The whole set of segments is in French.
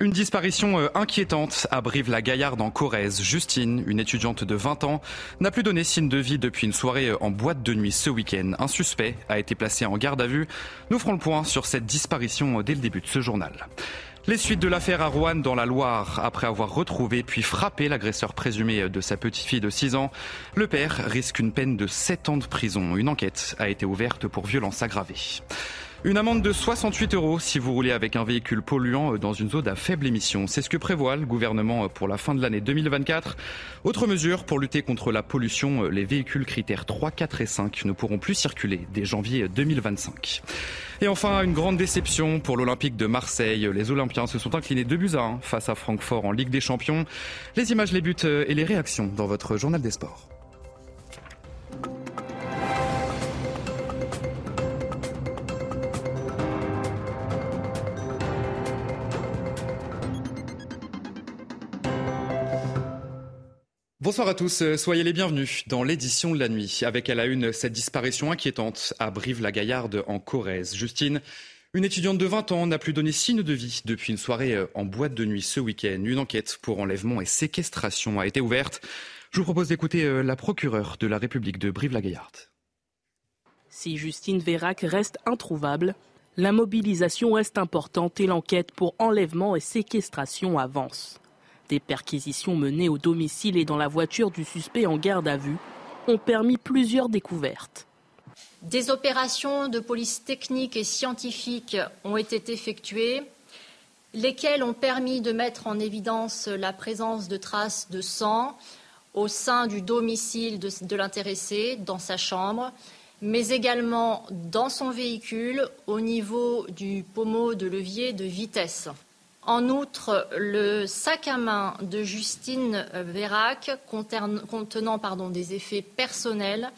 Une disparition euh, inquiétante à Brive-la-Gaillarde en Corrèze. Justine, une étudiante de 20 ans, n'a plus donné signe de vie depuis une soirée euh, en boîte de nuit ce week-end. Un suspect a été placé en garde à vue. Nous ferons le point sur cette disparition euh, dès le début de ce journal. Les suites de l'affaire à Rouen dans la Loire, après avoir retrouvé puis frappé l'agresseur présumé de sa petite-fille de 6 ans, le père risque une peine de 7 ans de prison. Une enquête a été ouverte pour violence aggravée. Une amende de 68 euros si vous roulez avec un véhicule polluant dans une zone à faible émission. C'est ce que prévoit le gouvernement pour la fin de l'année 2024. Autre mesure pour lutter contre la pollution, les véhicules critères 3, 4 et 5 ne pourront plus circuler dès janvier 2025. Et enfin, une grande déception pour l'Olympique de Marseille. Les Olympiens se sont inclinés 2 buts à 1 face à Francfort en Ligue des Champions. Les images, les buts et les réactions dans votre journal des sports. Bonsoir à tous, soyez les bienvenus dans l'édition de la nuit. Avec à la une cette disparition inquiétante à Brive-la-Gaillarde en Corrèze. Justine, une étudiante de 20 ans, n'a plus donné signe de vie depuis une soirée en boîte de nuit ce week-end. Une enquête pour enlèvement et séquestration a été ouverte. Je vous propose d'écouter euh, la procureure de la République de Brive-la-Gaillarde. Si Justine Vérac reste introuvable, la mobilisation reste importante et l'enquête pour enlèvement et séquestration avance. Des perquisitions menées au domicile et dans la voiture du suspect en garde à vue ont permis plusieurs découvertes. Des opérations de police technique et scientifique ont été effectuées, lesquelles ont permis de mettre en évidence la présence de traces de sang au sein du domicile de, l'intéressé, dans sa chambre, mais également dans son véhicule au niveau du pommeau de levier de vitesse. En outre, le sac à main de Justine Vérac contenant des effets personnels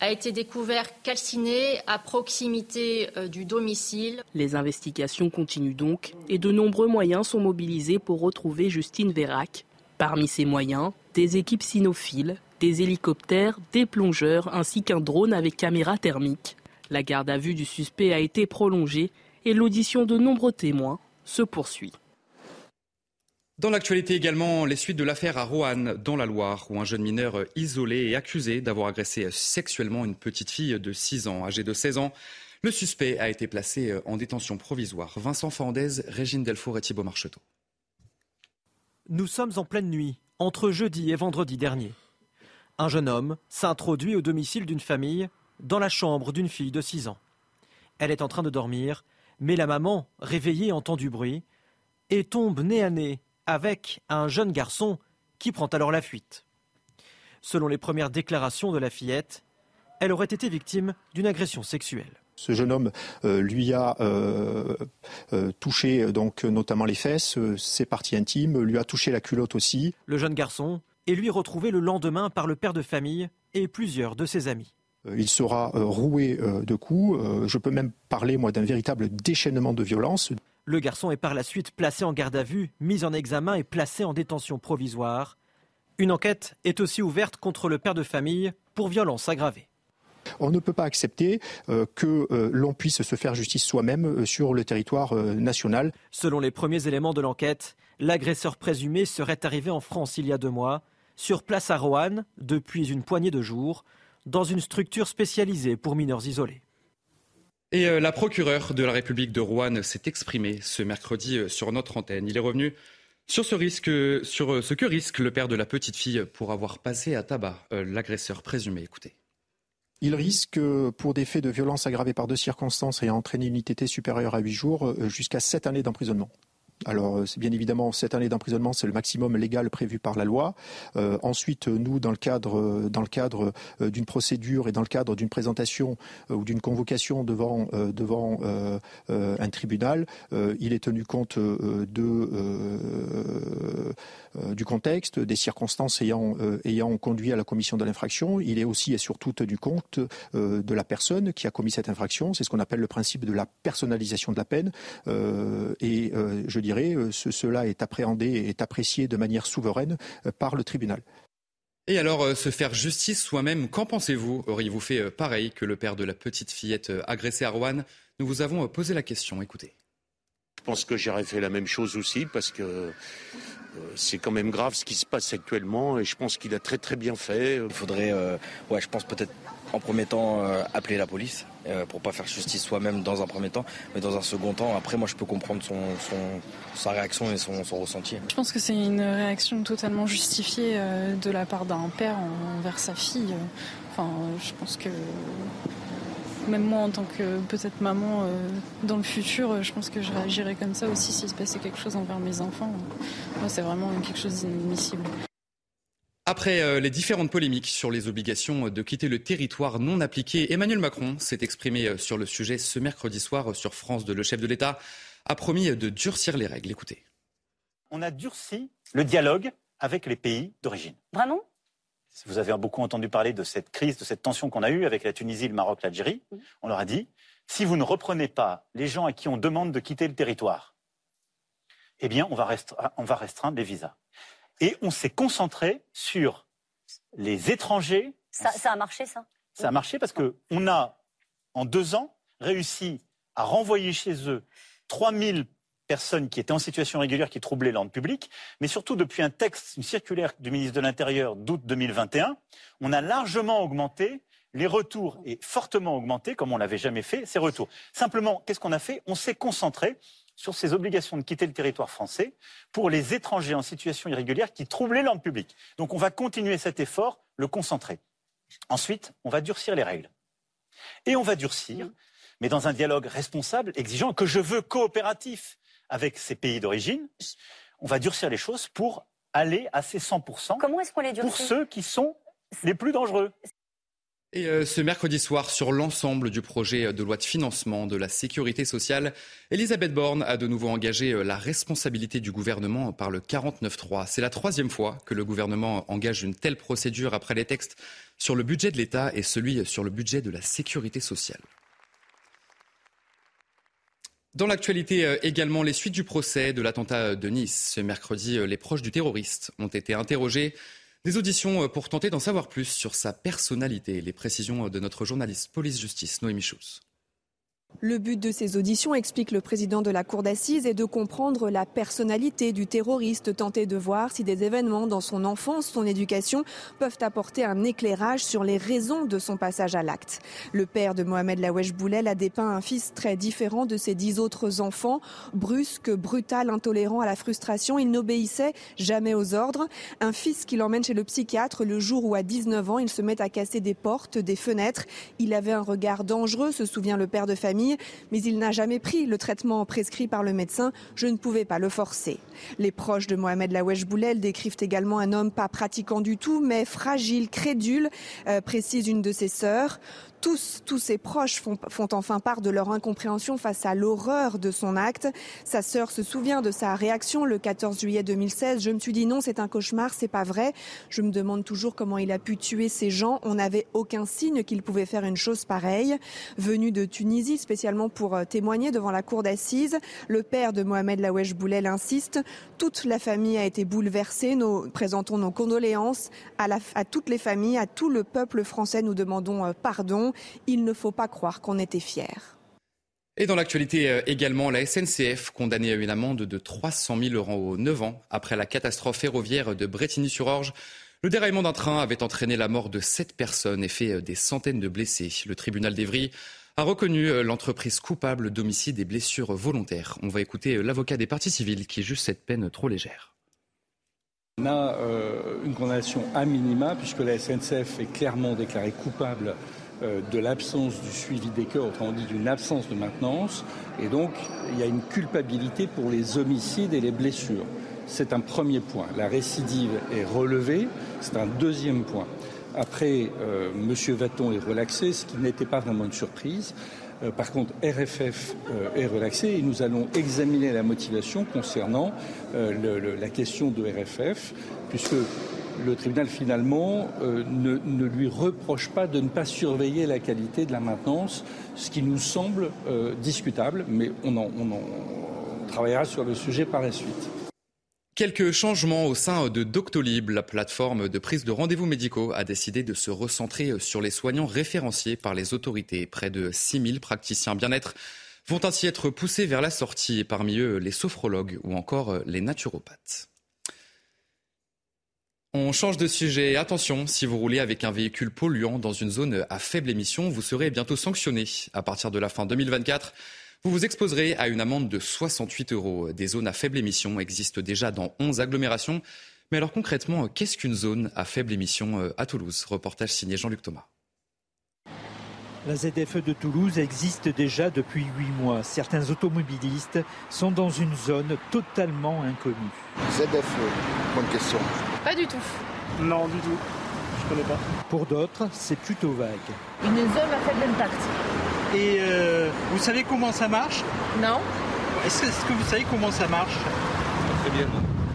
a été découvert calciné à proximité euh, du domicile. Les investigations continuent donc et de nombreux moyens sont mobilisés pour retrouver Justine Vérac. Parmi ces moyens, des équipes cynophiles, des hélicoptères, des plongeurs ainsi qu'un drone avec caméra thermique. La garde à vue du suspect a été prolongée et l'audition de nombreux témoins se poursuit. Dans l'actualité également, les suites de l'affaire à Roanne, dans la Loire, où un jeune mineur isolé est accusé d'avoir agressé sexuellement une petite fille de 6 ans, âgée de 16 ans. Le suspect a été placé en détention provisoire. Vincent Fernandez, Régine Delfour et Thibault Marcheteau. Nous sommes en pleine nuit, entre jeudi et vendredi dernier. Un jeune homme s'introduit au domicile d'une famille, dans la chambre d'une fille de 6 ans. Elle est en train de dormir, mais la maman, réveillée, entend du bruit et tombe nez à nez avec un jeune garçon qui prend alors la fuite. Selon les premières déclarations de la fillette, elle aurait été victime d'une agression sexuelle. Ce jeune homme euh, lui a euh, euh, touché donc notamment les fesses, ses parties intimes, lui a touché la culotte aussi. Le jeune garçon est lui retrouvé le lendemain par le père de famille et plusieurs de ses amis. Il sera roué de coups. Je peux même parler, moi, d'un véritable déchaînement de violence. Le garçon est par la suite placé en garde à vue, mis en examen et placé en détention provisoire. Une enquête est aussi ouverte contre le père de famille pour violence aggravée. On ne peut pas accepter euh, que euh, l'on puisse se faire justice soi-même euh, sur le territoire national. Selon les premiers éléments de l'enquête, l'agresseur présumé serait arrivé en France il y a deux mois, sur place à Roanne, depuis une poignée de jours, dans une structure spécialisée pour mineurs isolés. Et euh, la procureure de la République de Rouen s'est exprimée ce mercredi euh, sur notre antenne. Il est revenu sur ce risque, sur euh, ce que risque le père de la petite fille pour avoir passé à tabac l'agresseur présumé. Écoutez. Il risque, pour des faits de violence aggravés par deux circonstances et entraîné une ITT supérieure à huit jours, jusqu'à sept années d'emprisonnement. Alors, euh, bien évidemment cette année d'emprisonnement, c'est le maximum légal prévu par la loi. Euh, ensuite, nous, dans le cadre, dans le cadre euh, d'une procédure et dans le cadre d'une présentation ou d'une convocation devant, devant un tribunal, il est tenu compte de, du contexte, des circonstances ayant, ayant conduit à la commission de l'infraction. Il est aussi et surtout tenu compte de la personne qui a commis cette infraction. C'est ce qu'on appelle le principe de la personnalisation de la peine. et je dirais, euh, cela est appréhendé et est apprécié de manière souveraine euh, par le tribunal. Et alors, euh, se faire justice soi-même, qu'en pensez-vous? Auriez-vous fait pareil que le père de la petite fillette agressée à Rouen? Nous vous avons posé la question, écoutez. pense que j'aurais fait la même chose aussi parce que c'est quand même grave ce qui se passe actuellement et je pense qu'il a très très bien fait. Il faudrait, ouais, je pense peut-être en premier temps appeler la police euh, pour pas faire justice soi-même dans un premier temps, mais dans un second temps, après moi je peux comprendre son, sa réaction et son, ressenti. Je pense que c'est une réaction totalement justifiée euh, de la part d'un père envers sa fille. Enfin, je pense que même moi en tant que peut-être maman euh, dans le futur, je pense que je réagirais comme ça aussi s'il se passait quelque chose envers mes enfants. Moi, c'est vraiment quelque chose d'inadmissible. Après euh, les différentes polémiques sur les obligations de quitter le territoire non appliquées, Emmanuel Macron s'est exprimé euh, sur le sujet ce mercredi soir euh, sur France 2. Le chef de l'État a promis de durcir les règles. Écoutez. On a durci le dialogue avec les pays d'origine. Vraiment? Vous avez beaucoup entendu parler de cette crise, de cette tension qu'on a eue avec la Tunisie, le Maroc, l'Algérie. On leur a dit, si vous ne reprenez pas les gens à qui on demande de quitter le territoire, eh bien, on va, on va restreindre les visas. Et on s'est concentré sur les étrangers. Ça, a marché, ça? Ça a marché parce qu'on a, en deux ans, réussi à renvoyer chez eux 3000 personnes qui étaient en situation régulière, qui troublaient l'ordre public, mais surtout depuis un texte, une circulaire du ministre de l'Intérieur d'août 2021, on a largement augmenté les retours et fortement augmenté, comme on l'avait jamais fait, ces retours. Simplement, qu'est-ce qu'on a fait? On s'est concentré sur ces obligations de quitter le territoire français pour les étrangers en situation irrégulière qui troublaient l'ordre public. Donc on va continuer cet effort, le concentrer. Ensuite, on va durcir les règles. Et on va durcir, mais dans un dialogue responsable, exigeant, que je veux coopératif avec ces pays d'origine. On va durcir les choses pour aller à ces 100% Comment est-ce qu'on les pour ceux qui sont les plus dangereux. Et euh, ce mercredi soir, sur l'ensemble du projet de loi de financement de la sécurité sociale, Elisabeth Borne a de nouveau engagé euh, la responsabilité du gouvernement par le 49.3. C'est la troisième fois que le gouvernement engage une telle procédure après les textes sur le budget de l'État et celui sur le budget de la sécurité sociale. Dans l'actualité euh, également, les suites du procès de l'attentat de Nice. Ce mercredi, les proches du terroriste ont été interrogés. Des auditions euh, pour tenter d'en savoir plus sur sa personnalité. Les précisions de notre journaliste police-justice, Noémie Schulz. Le but de ces auditions, explique le président de la Cour d'assises, est de comprendre la personnalité du terroriste, tenter de voir si des événements dans son enfance, son éducation, peuvent apporter un éclairage sur les raisons de son passage à l'acte. Le père de Mohamed Lawesh Boulel a dépeint un fils très différent de ses dix autres enfants, brusque, brutal, intolérant à la frustration. Il n'obéissait jamais aux ordres. Un fils qui l'emmène chez le psychiatre le jour où, à 19 ans, il se met à casser des portes, des fenêtres. Il avait un regard dangereux, se souvient le père de famille mais il n'a jamais pris le traitement prescrit par le médecin. Je ne pouvais pas le forcer. Les proches de Mohamed Lawesh Boulel décrivent également un homme pas pratiquant du tout, mais fragile, crédule, euh, précise une de ses sœurs tous, tous ses proches font, font, enfin part de leur incompréhension face à l'horreur de son acte. Sa sœur se souvient de sa réaction le 14 juillet 2016. Je me suis dit non, c'est un cauchemar, c'est pas vrai. Je me demande toujours comment il a pu tuer ces gens. On n'avait aucun signe qu'il pouvait faire une chose pareille. Venu de Tunisie spécialement pour euh, témoigner devant la cour d'assises, le père de Mohamed Lawesh Boulel insiste. Toute la famille a été bouleversée. Nous présentons nos condoléances à, toutes les familles, à tout le peuple français. Nous demandons euh, pardon. Il ne faut pas croire qu'on était fiers. Et dans l'actualité euh, également, la SNCF condamnée à une amende de 300 000 euros aux 9 ans après la catastrophe ferroviaire de Bretigny-sur-Orge. Le déraillement d'un train avait entraîné la mort de sept personnes et fait des centaines de blessés. Le tribunal d'Evry a reconnu euh, l'entreprise coupable d'homicide et blessures volontaires. On va écouter l'avocat des partis civils qui juge cette peine trop légère. On a une condamnation à minima puisque la SNCF est clairement déclarée coupable euh, de l'absence du suivi des cœurs, autrement dit d'une absence de maintenance. Et donc, il y a une culpabilité pour les homicides et les blessures. C'est un premier point. La récidive est relevée. C'est un deuxième point. Après, euh, M. Vaton est relaxé, ce qui n'était pas vraiment une surprise. Euh, par contre, RFF est relaxé et nous allons examiner la motivation concernant la question de RFF, puisque le tribunal finalement euh, ne, lui reproche pas de ne pas surveiller la qualité de la maintenance, ce qui nous semble euh, discutable, mais on en, travaillera sur le sujet par la suite. Quelques changements au sein de Doctolib, la plateforme de prise de rendez-vous médicaux a décidé de se recentrer sur les soignants référenciés par les autorités. Près de 6000 praticiens bien-être vont ainsi être poussés vers la sortie, parmi eux les sophrologues ou encore les naturopathes. On change de sujet. Attention, si vous roulez avec un véhicule polluant dans une zone à faible émission, vous serez bientôt sanctionné. À partir de la fin 2024, vous vous exposerez à une amende de 68 euros. Des zones à faible émission existent déjà dans 11 agglomérations. Mais alors concrètement, qu'est-ce qu'une zone à faible émission euh, à Toulouse? Reportage signé Jean-Luc Thomas. La ZFE de Toulouse existe déjà depuis huit mois. Certains automobilistes sont dans une zone totalement inconnue. ZFE, bonne question. Pas du tout. Non, du tout. Je connais pas. Pour d'autres, c'est plutôt vague. Une zone à faible impact. Et euh, vous savez comment ça marche Non. Est-ce que vous savez comment ça marche Très bien.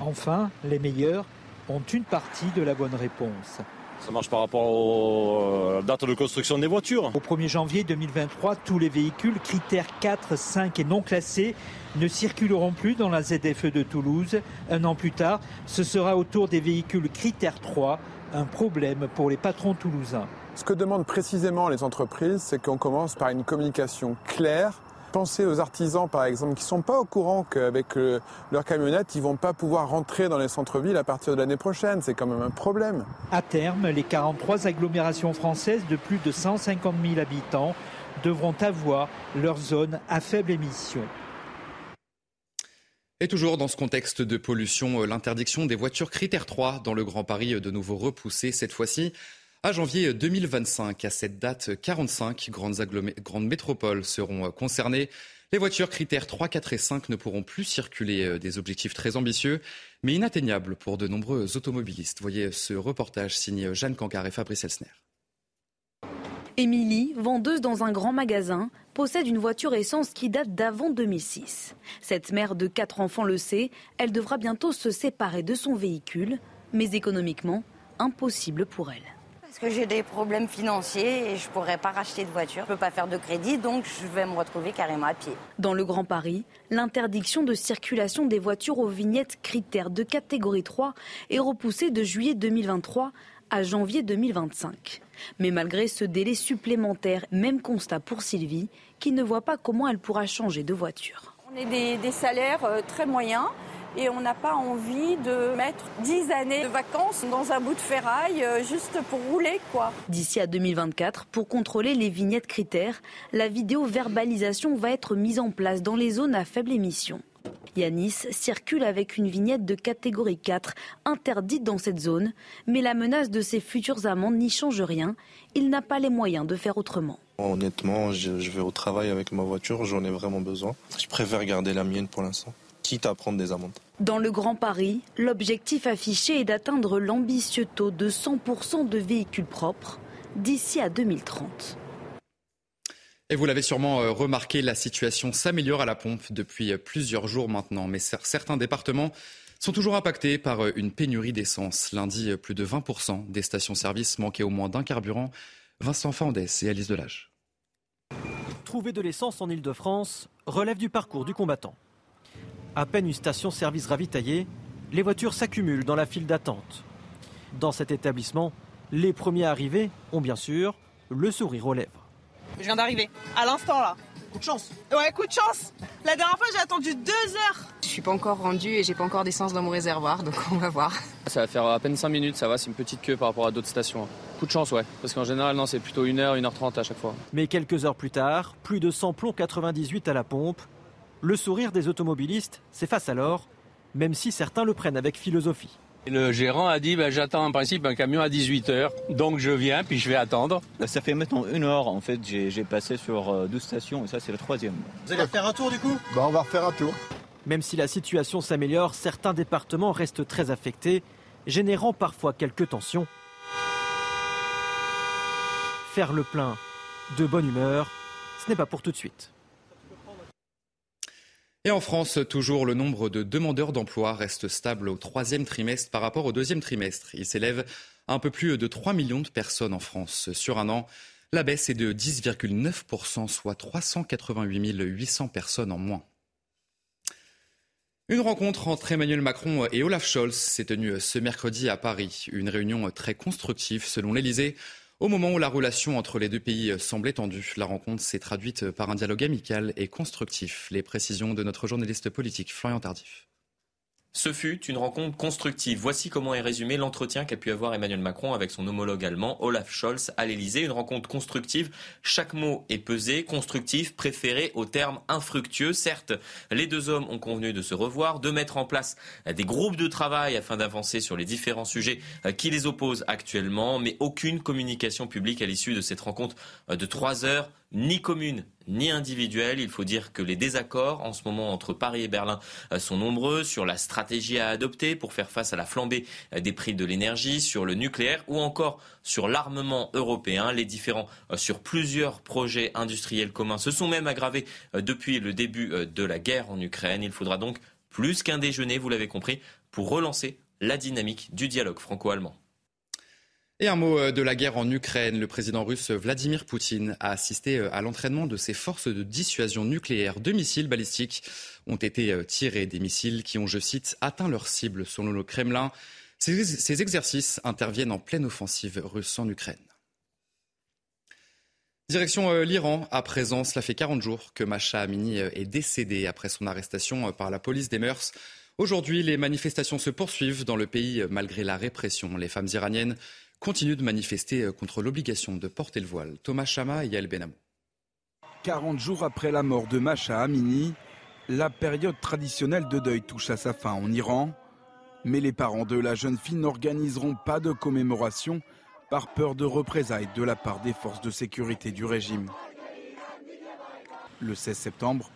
Enfin, les meilleurs ont une partie de la bonne réponse. Ça marche par rapport aux euh, dates de construction des voitures. Au 1er janvier 2023, tous les véhicules critères 4, 5 et non classés ne circuleront plus dans la ZFE de Toulouse. Un an plus tard, ce sera au tour des véhicules critères 3, un problème pour les patrons toulousains. Ce que demandent précisément les entreprises, c'est qu'on commence par une communication claire Pensez aux artisans, par exemple, qui ne sont pas au courant qu'avec euh, leur camionnette, ils ne vont pas pouvoir rentrer dans les centres-villes à partir de l'année prochaine. C'est quand même un problème. À terme, les 43 agglomérations françaises de plus de 150 000 habitants devront avoir leur zone à faible émission. Et toujours dans ce contexte de pollution, euh, l'interdiction des voitures critère 3 dans le Grand Paris euh, de nouveau repoussée cette fois-ci à janvier 2025. À cette date, 45 grandes, métropoles seront euh, concernées. Les voitures critères 3, 4 et 5 ne pourront plus circuler. Euh, des objectifs très ambitieux, mais inatteignables pour de nombreux automobilistes. Voyez ce reportage signé Jeanne Cancard et Fabrice Elsner. Émilie, vendeuse dans un grand magasin, possède une voiture essence qui date d'avant 2006. Cette mère de quatre enfants le sait, elle devra bientôt se séparer de son véhicule, mais économiquement, impossible pour elle. Parce que j'ai des problèmes financiers et je ne pourrais pas racheter de voiture. Je ne peux pas faire de crédit, donc je vais me retrouver carrément à pied. Dans le Grand Paris, l'interdiction de circulation des voitures aux vignettes critères de catégorie 3 est repoussée de juillet 2023 à janvier 2025. Mais malgré ce délai supplémentaire, même constat pour Sylvie, qui ne voit pas comment elle pourra changer de voiture. On est des, des salaires euh, très moyens et on n'a pas envie de mettre 10 années de vacances dans un bout de ferraille euh, juste pour rouler quoi. D'ici à 2024, pour contrôler les vignettes critères, la vidéo-verbalisation va être mise en place dans les zones à faible émission. Yanis circule avec une vignette de catégorie 4 interdite dans cette zone, mais la menace de ses futures amendes n'y change rien. Il n'a pas les moyens de faire autrement. Honnêtement, je vais au travail avec ma voiture, j'en ai vraiment besoin. Je préfère garder la mienne pour l'instant quitte à prendre des amendes. Dans le Grand Paris, l'objectif affiché est d'atteindre l'ambitieux taux de 100% de véhicules propres d'ici à 2030. Et vous l'avez sûrement euh, remarqué, la situation s'améliore à la pompe depuis euh, plusieurs jours maintenant. Mais certains départements sont toujours impactés par euh, une pénurie d'essence. Lundi, plus de 20% des stations-service manquaient au moins d'un carburant. Vincent Fandès et Alice Delage. Trouver de l'essence en Ile-de-France relève du parcours du combattant. À peine une station-service ravitaillée, les voitures s'accumulent dans la file d'attente. Dans cet établissement, les premiers arrivés ont bien sûr le sourire aux lèvres. Je viens d'arriver, à l'instant là. Coup de chance. Ouais, coup de chance. La dernière fois, j'ai attendu deux heures. Je suis pas encore rendu et j'ai pas encore d'essence dans mon réservoir, donc on va voir. Ça va faire à peine 5 minutes, ça va, c'est une petite queue par rapport à d'autres stations. Coup de chance, ouais, parce qu'en général, non, c'est plutôt 1h, 1h30 à chaque fois. Mais quelques heures plus tard, plus de 100 plombs 98 à la pompe, le sourire des automobilistes s'efface alors, même si certains le prennent avec philosophie. Le gérant a dit ben, j'attends en principe un camion à 18h, donc je viens puis je vais attendre. Ça fait maintenant une heure en fait, j'ai passé sur 12 stations et ça c'est la troisième. Vous allez faire un tour du coup? Bah, On va refaire un tour. Même si la situation s'améliore, certains départements restent très affectés, générant parfois quelques tensions. Faire le plein de bonne humeur, ce n'est pas pour tout de suite. Et en France, toujours, le nombre de demandeurs d'emploi reste stable au troisième trimestre par rapport au deuxième trimestre. Il s'élève à un peu plus de 3 millions de personnes en France sur un an. La baisse est de 10,9%, soit 388 800 personnes en moins. Une rencontre entre Emmanuel Macron et Olaf Scholz s'est tenue ce mercredi à Paris. Une réunion très constructive selon l'Elysée. Au moment où la relation entre les deux pays semblait tendue, la rencontre s'est traduite par un dialogue amical et constructif. Les précisions de notre journaliste politique Florian Tardif. Ce fut une rencontre constructive. Voici comment est résumé l'entretien qu'a pu avoir Emmanuel Macron avec son homologue allemand Olaf Scholz à l'Elysée. Une rencontre constructive. Chaque mot est pesé. Constructif, préféré au terme infructueux. Certes, les deux hommes ont convenu de se revoir, de mettre en place des groupes de travail afin d'avancer sur les différents sujets qui les opposent actuellement, mais aucune communication publique à l'issue de cette rencontre de trois heures ni commune ni individuelle. Il faut dire que les désaccords en ce moment entre Paris et Berlin euh, sont nombreux sur la stratégie à adopter pour faire face à la flambée euh, des prix de l'énergie, sur le nucléaire ou encore sur l'armement européen. Les différents euh, sur plusieurs projets industriels communs se sont même aggravés depuis le début de la guerre en Ukraine. Il faudra donc plus qu'un déjeuner, vous l'avez compris, pour relancer la dynamique du dialogue franco-allemand. Et un mot euh, de la guerre en Ukraine. Le président russe Vladimir Poutine a assisté euh, à l'entraînement de ses forces de dissuasion nucléaire. Deux missiles balistiques ont été euh, tirés, des missiles qui ont, je cite, atteint leur cible, selon le Kremlin. Ces, exercices interviennent en pleine offensive russe en Ukraine. Direction l'Iran, à présent, cela fait 40 jours que Masha Amini est décédée après son arrestation par la police des mœurs. Aujourd'hui, les manifestations se poursuivent dans le pays malgré la répression. Les femmes iraniennes continuent de manifester euh, contre l'obligation de porter le voile. Thomas Chama et Yael Benamou. 40 jours après la mort de Masha Amini, la période traditionnelle de deuil touche à sa fin en Iran. Mais les parents de la jeune fille n'organiseront pas de commémoration par peur de représailles de la part des forces de sécurité du régime. Le 16 septembre,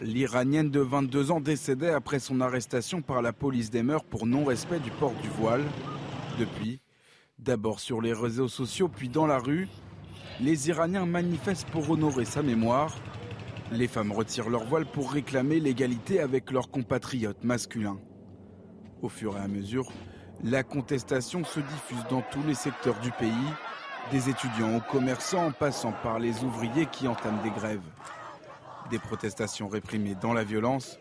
l'Iranienne de 22 ans décédait après son arrestation par la police des mœurs pour non-respect du port du voile. Depuis, D'abord sur les réseaux sociaux, puis dans la rue, les Iraniens manifestent pour honorer sa mémoire. Les femmes retirent leur voile pour réclamer l'égalité avec leurs compatriotes masculins. Au fur et à mesure, la contestation se diffuse dans tous les secteurs du pays, des étudiants aux commerçants en passant par les ouvriers qui entament des grèves. Des protestations réprimées dans la violence.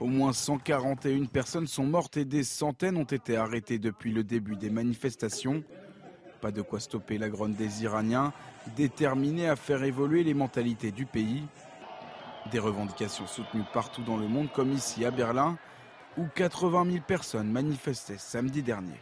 Au moins 141 personnes sont mortes et des centaines ont été arrêtées depuis le début des manifestations. Pas de quoi stopper la grogne des Iraniens, déterminés à faire évoluer les mentalités du pays. Des revendications soutenues partout dans le monde, comme ici à Berlin, où 80 000 personnes manifestaient samedi dernier.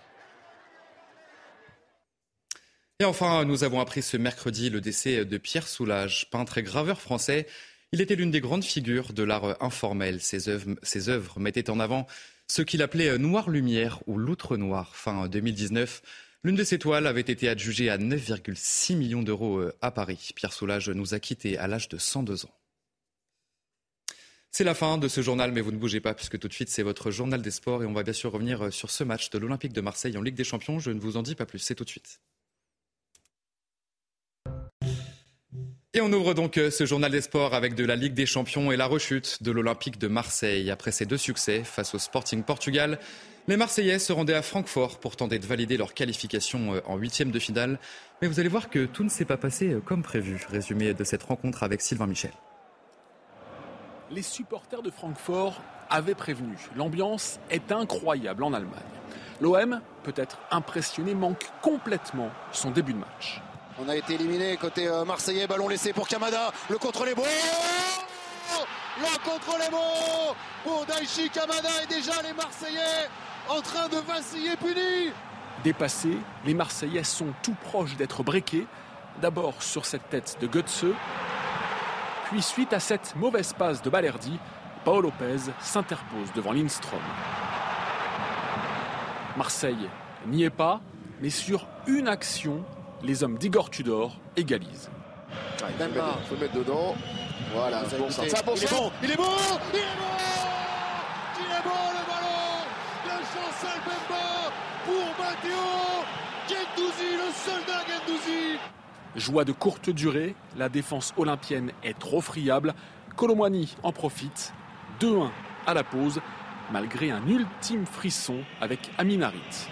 Et enfin, nous avons appris ce mercredi le décès de Pierre Soulages, peintre et graveur français. Il était l'une des grandes figures de l'art informel. Ses œuvres, ses œuvres mettaient en avant ce qu'il appelait Noir Lumière ou L'Outre Noir. Fin 2019, L'une de ces toiles avait été adjugée à 9,6 millions d'euros euh, à Paris. Pierre Soulages nous a quittés à l'âge de 102 ans. C'est la fin de ce journal, mais vous ne bougez pas puisque tout de suite c'est votre journal des sports et on va bien sûr revenir euh, sur ce match de l'Olympique de Marseille en Ligue des Champions. Je ne vous en dis pas plus, c'est tout de suite. Et on ouvre donc euh, ce journal des sports avec de la Ligue des Champions et la rechute de l'Olympique de Marseille. Après ses deux succès face au Sporting Portugal, les Marseillais se rendaient à Francfort pour tenter de valider leur qualification euh, en huitième de finale. Mais vous allez voir que tout ne s'est pas passé euh, comme prévu. Résumé de cette rencontre avec Sylvain Michel. Les supporters de Francfort avaient prévenu. L'ambiance est incroyable en Allemagne. L'OM, peut-être impressionné, manque complètement son début de match. On a été éliminé côté euh, marseillais, ballon laissé pour Kamada, le contrôle est beau Le contrôle est beau Pour Daichi Kamada et déjà les Marseillais en train de vaciller puni. Dépassés, les Marseillais sont tout proches d'être briqués. D'abord sur cette tête de Götze, puis suite à cette mauvaise passe de Balerdi, Paul Lopez s'interpose devant Lindstrom. Marseille n'y est pas, mais sur une action, les hommes d'Igor Tudor égalisent. il faut mettre dedans. Voilà, bon ça, il, est bon, il est bon, il est bon, il est bon le ballon pour Matteo le soldat Gendouzi. Joie de courte durée, la défense olympienne est trop friable. Colomwani en profite. 2-1 à la pause, malgré un ultime frisson avec Aminarit.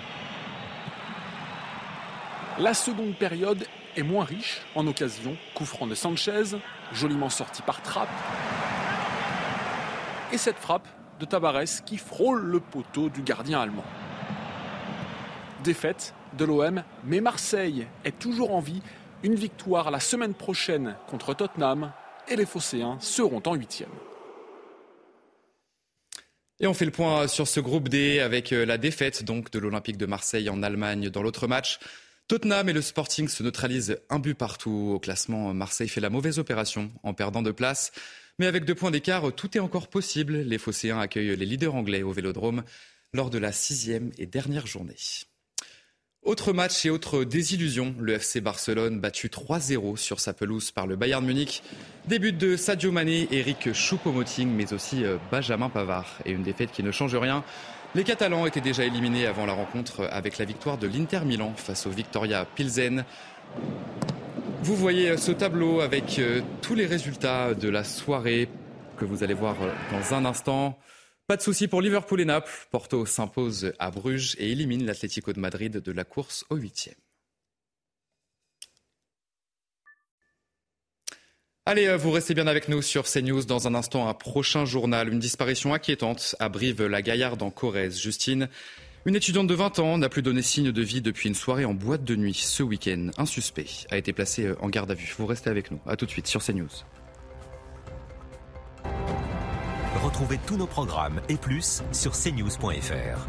La seconde période est moins riche en occasions. Coup franc de Sanchez, joliment sorti par Trapp. Et cette frappe de Tabarès qui frôle le poteau du gardien allemand. Défaite de l'OM, mais Marseille est toujours en vie Une victoire la semaine prochaine contre Tottenham et les Phocéens seront en huitième. Et on fait le point sur ce groupe D avec euh, la défaite donc de l'Olympique de Marseille en Allemagne dans l'autre match. Tottenham et le Sporting se neutralisent un but partout au classement. Marseille fait la mauvaise opération en perdant de place. Mais avec deux points d'écart, tout est encore possible. Les Phocéens accueillent les leaders anglais au Vélodrome lors de la sixième et dernière journée. Autre match et autre désillusion, le FC Barcelone battu 3-0 sur sa pelouse par le Bayern Munich. Début de Sadio Mané, Eric Choupo-Moting, mais aussi euh, Benjamin Pavard. Et une défaite qui ne change rien. Les Catalans étaient déjà éliminés avant la rencontre avec la victoire de l'Inter Milan face au Victoria Pilsen. Vous voyez euh, ce tableau avec euh, tous les résultats de la soirée que vous allez voir dans un instant. Pas de souci pour Liverpool et Naples. Porto s'impose à Bruges et élimine l'Atlético de Madrid de la course au huitième. Allez, euh, vous restez bien avec nous sur CNews. Dans un instant, un prochain journal. Une disparition inquiétante à Brive-la-Gaillarde en Corrèze. Justine, une étudiante de 20 ans, n'a plus donné signe de vie depuis une soirée en boîte de nuit ce week-end. Un suspect a été placé euh, en garde à vue. Vous restez avec nous. À tout de suite sur CNews. Retrouvez tous nos programmes et plus sur cnews.fr.